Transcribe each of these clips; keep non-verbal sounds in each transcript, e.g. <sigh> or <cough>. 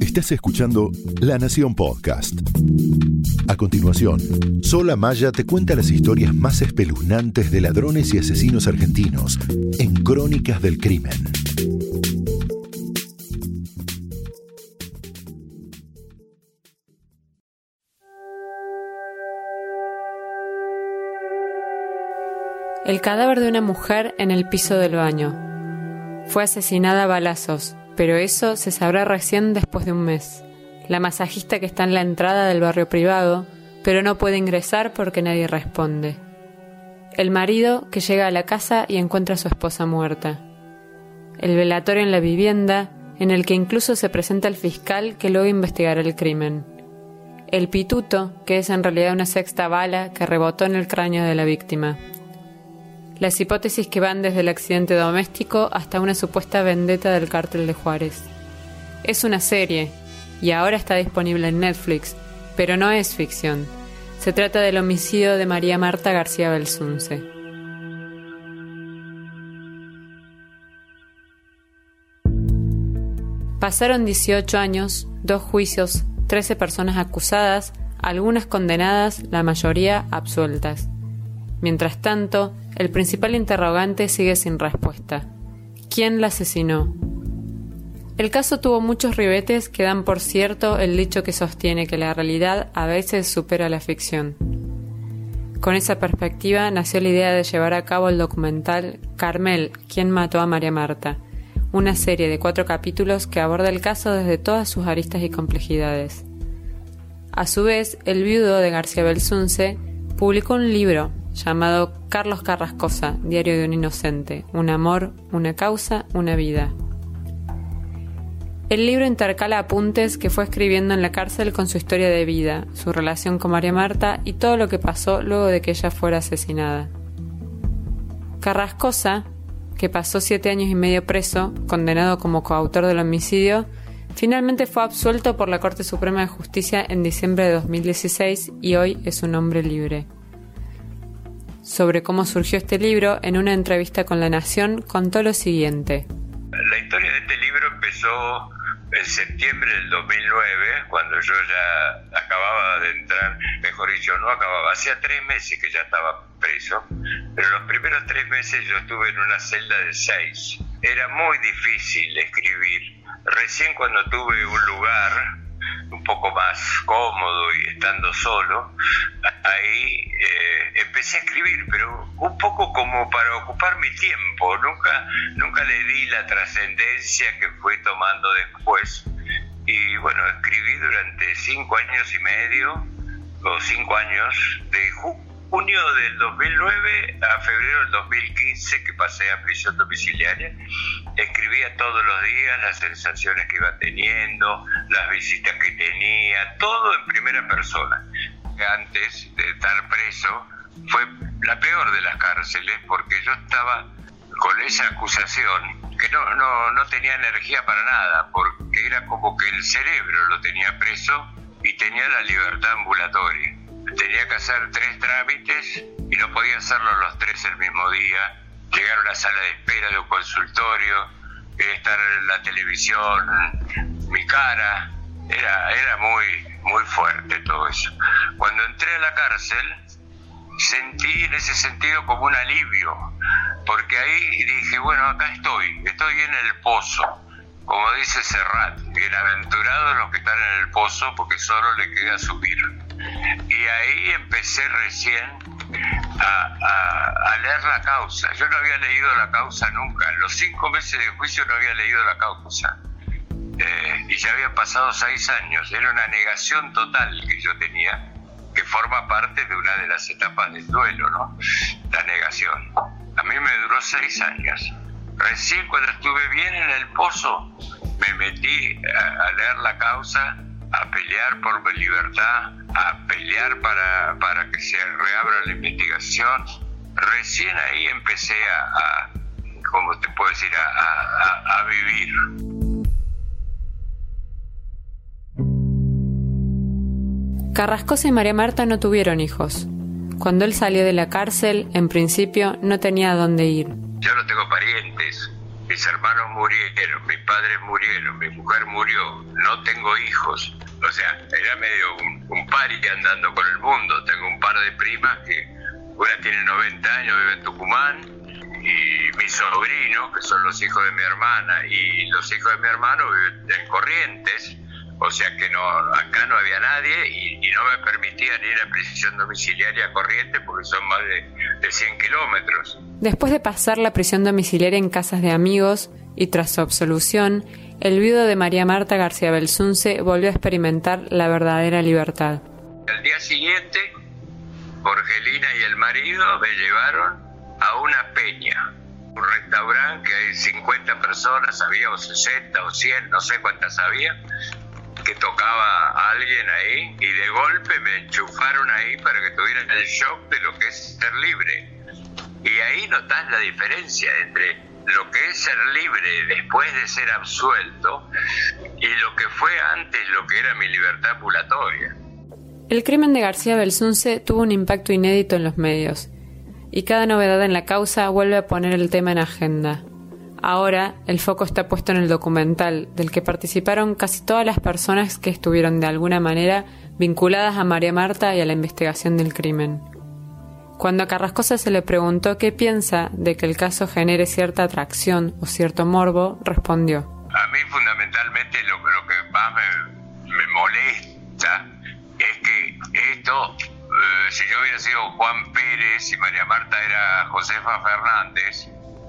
Estás escuchando La Nación Podcast. A continuación, Sola Maya te cuenta las historias más espeluznantes de ladrones y asesinos argentinos en Crónicas del Crimen. El cadáver de una mujer en el piso del baño. Fue asesinada a balazos, pero eso se sabrá recién después de un mes. La masajista que está en la entrada del barrio privado, pero no puede ingresar porque nadie responde. El marido que llega a la casa y encuentra a su esposa muerta. El velatorio en la vivienda, en el que incluso se presenta el fiscal que luego investigará el crimen. El pituto, que es en realidad una sexta bala que rebotó en el cráneo de la víctima las hipótesis que van desde el accidente doméstico hasta una supuesta vendetta del cártel de Juárez. Es una serie, y ahora está disponible en Netflix, pero no es ficción. Se trata del homicidio de María Marta García Belsunce. Pasaron 18 años, dos juicios, 13 personas acusadas, algunas condenadas, la mayoría absueltas. Mientras tanto, el principal interrogante sigue sin respuesta. ¿Quién la asesinó? El caso tuvo muchos ribetes que dan por cierto el dicho que sostiene que la realidad a veces supera la ficción. Con esa perspectiva nació la idea de llevar a cabo el documental Carmel, ¿Quién mató a María Marta? Una serie de cuatro capítulos que aborda el caso desde todas sus aristas y complejidades. A su vez, el viudo de García Belsunce publicó un libro llamado Carlos Carrascosa, Diario de un Inocente, un amor, una causa, una vida. El libro intercala apuntes que fue escribiendo en la cárcel con su historia de vida, su relación con María Marta y todo lo que pasó luego de que ella fuera asesinada. Carrascosa, que pasó siete años y medio preso, condenado como coautor del homicidio, finalmente fue absuelto por la Corte Suprema de Justicia en diciembre de 2016 y hoy es un hombre libre sobre cómo surgió este libro, en una entrevista con La Nación, contó lo siguiente. La historia de este libro empezó en septiembre del 2009, cuando yo ya acababa de entrar, mejor dicho, no acababa, hacía tres meses que ya estaba preso, pero los primeros tres meses yo estuve en una celda de seis. Era muy difícil escribir. Recién cuando tuve un lugar un poco más cómodo y estando solo, ahí eh, empecé a escribir, pero un poco como para ocupar mi tiempo. Nunca, nunca le di la trascendencia que fue tomando después. Y bueno, escribí durante cinco años y medio, o cinco años, de junio del 2009 a febrero del 2015 que pasé a prisión domiciliaria, escribía todos los días las sensaciones que iba teniendo, las visitas que tenía, todo en primera persona. Antes de estar preso fue la peor de las cárceles porque yo estaba con esa acusación que no, no, no tenía energía para nada, porque era como que el cerebro lo tenía preso y tenía la libertad ambulatoria tenía que hacer tres trámites y no podía hacerlo los tres el mismo día. Llegar a una sala de espera de un consultorio, estar en la televisión, mi cara, era, era muy, muy fuerte todo eso. Cuando entré a la cárcel, sentí en ese sentido como un alivio, porque ahí dije, bueno, acá estoy, estoy en el pozo. Como dice Serrat, bienaventurados los que están en el pozo porque solo le queda subir. Y ahí empecé recién a, leer la causa. Yo no había leído la causa nunca. En los cinco meses de juicio no había leído la causa. Eh, y ya habían pasado seis años. Era una negación total que yo tenía, que forma parte de una de las etapas del duelo, ¿no? La negación. A mí me duró seis años. Recién cuando estuve bien en el pozo, me metí a leer la causa a pelear por mi libertad, a pelear para, para que se reabra la investigación. Recién ahí empecé a, a como te puedo decir, a, a, vivir. Carrascosa y María Marta no tuvieron hijos. Cuando él salió de la cárcel, en principio no tenía dónde ir. Yo no tengo parientes, mis hermanos murieron, mis padres murieron, mi mujer murió, no tengo hijos. O sea, era medio un, un pari andando por el mundo. Tengo un par de primas que una tiene 90 años, vive en Tucumán, y mis sobrinos, que son los hijos de mi hermana, y los hijos de mi hermano viven en Corrientes o sea que no, acá no había nadie y, no me permitían ir a prisión domiciliaria corriente porque son más de, de 100 kilómetros. Después de pasar la prisión domiciliaria en casas de amigos y tras su absolución, el viudo de María Marta García Belsunce volvió a experimentar la verdadera libertad. Al día siguiente, Jorgelina y el marido me llevaron a una peña, un restaurante que hay 50 personas, había o 60 o 100, no sé cuántas había, que tocaba a alguien ahí y de golpe me enchufaron ahí para que tuviera el shock de lo que es ser libre. Y ahí notas la diferencia entre lo que es ser libre después de ser absuelto y lo que fue antes lo que era mi libertad ambulatoria. El crimen de García Belsunce tuvo un impacto inédito en los medios, y cada novedad en la causa vuelve a poner el tema en agenda. Ahora el foco está puesto en el documental, del que participaron casi todas las personas que estuvieron de alguna manera vinculadas a María Marta y a la investigación del crimen. Cuando a Carrascosa se le preguntó qué piensa de que el caso genere cierta atracción o cierto morbo, respondió. A mí fundamentalmente lo, que más me, molesta es que esto, eh, si yo hubiera sido Juan Pérez y María Marta era Josefa Fernández,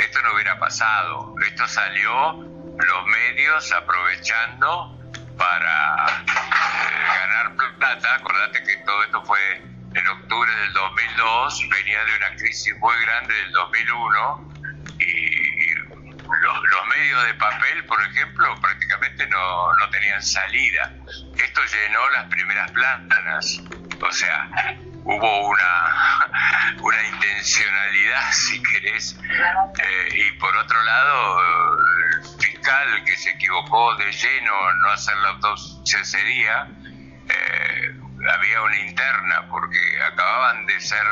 esto no hubiera pasado. Esto salió los medios aprovechando para eh, ganar plata. Acordate que todo esto fue en octubre del 2002, venía de una crisis muy grande del 2001 y los, medios de papel, por ejemplo, prácticamente no, no tenían salida. Esto llenó las primeras planas. O sea, hubo una, <laughs> una intencionalidad, <laughs> si querés, eh, y por otro lado, el fiscal que se equivocó de lleno no hacer la autopsia ese día, eh, había una interna porque acababan de ser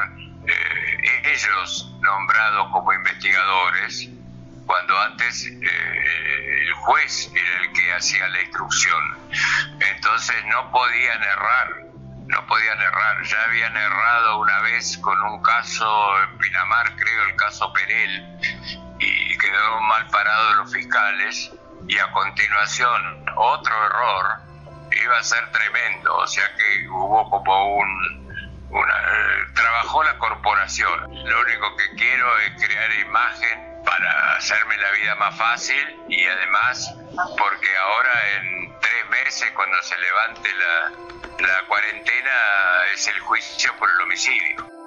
eh, ellos nombrados como investigadores, cuando antes el juez era el que hacía la instrucción. Entonces no podían errar no podían errar. Ya habían errado una vez con un caso en Pinamar, creo, el caso Perel, y quedó mal parado los fiscales. Y a continuación, otro error iba a ser tremendo. O sea que hubo como un. Una, trabajó la corporación. Lo único que quiero es crear imagen para hacerme la vida más fácil y además porque ahora en cuando se levante la cuarentena es el juicio por el homicidio.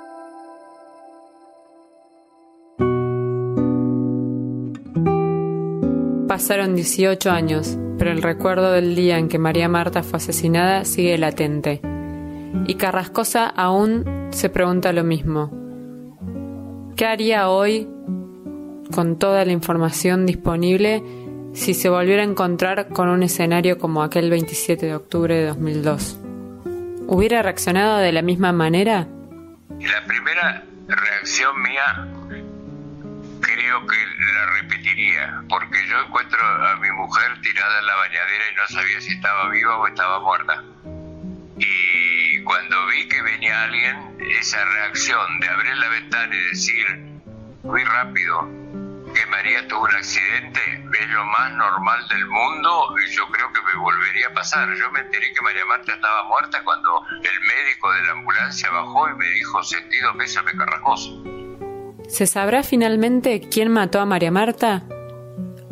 Pasaron 18 años, pero el recuerdo del día en que María Marta fue asesinada sigue latente. Y Carrascosa aún se pregunta lo mismo. ¿Qué haría hoy, con toda la información disponible, si se volviera a encontrar con un escenario como aquel 27 de octubre de 2002? ¿Hubiera reaccionado de la misma manera? La primera reacción mía creo que la repetiría, porque yo encuentro a mi mujer tirada en la bañadera y no sabía si estaba viva o estaba muerta. Y cuando vi que venía alguien, esa reacción de abrir la ventana y decir, muy rápido, que María tuvo un accidente es lo más normal del mundo y yo creo que me volvería a pasar. Yo me enteré que María Marta estaba muerta cuando el médico de la ambulancia bajó y me dijo sentido me Carrascosa. ¿Se sabrá finalmente quién mató a María Marta?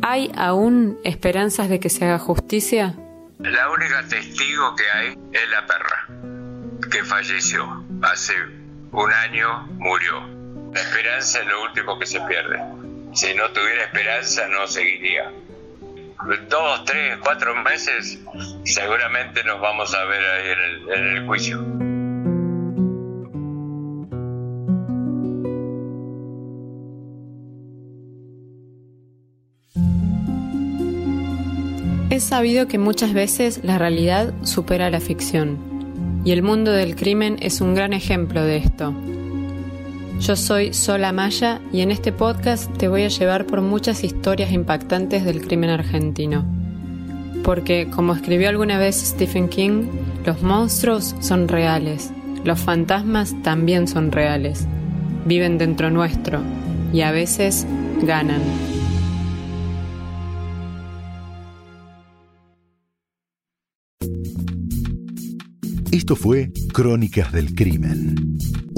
¿Hay aún esperanzas de que se haga justicia? La única testigo que hay es la perra, que falleció. Hace un año murió. La esperanza es lo último que se pierde si no tuviera esperanza no seguiría. Dos, tres, cuatro meses seguramente nos vamos a ver ahí en el, en el juicio. Es sabido que muchas veces la realidad supera la ficción, y el mundo del crimen es un gran ejemplo de esto. Yo soy Sola Maya y en este podcast te voy a llevar por muchas historias impactantes del crimen argentino. Porque, como escribió alguna vez Stephen King, los monstruos son reales, los fantasmas también son reales, viven dentro nuestro y a veces ganan. Esto fue Crónicas del Crimen,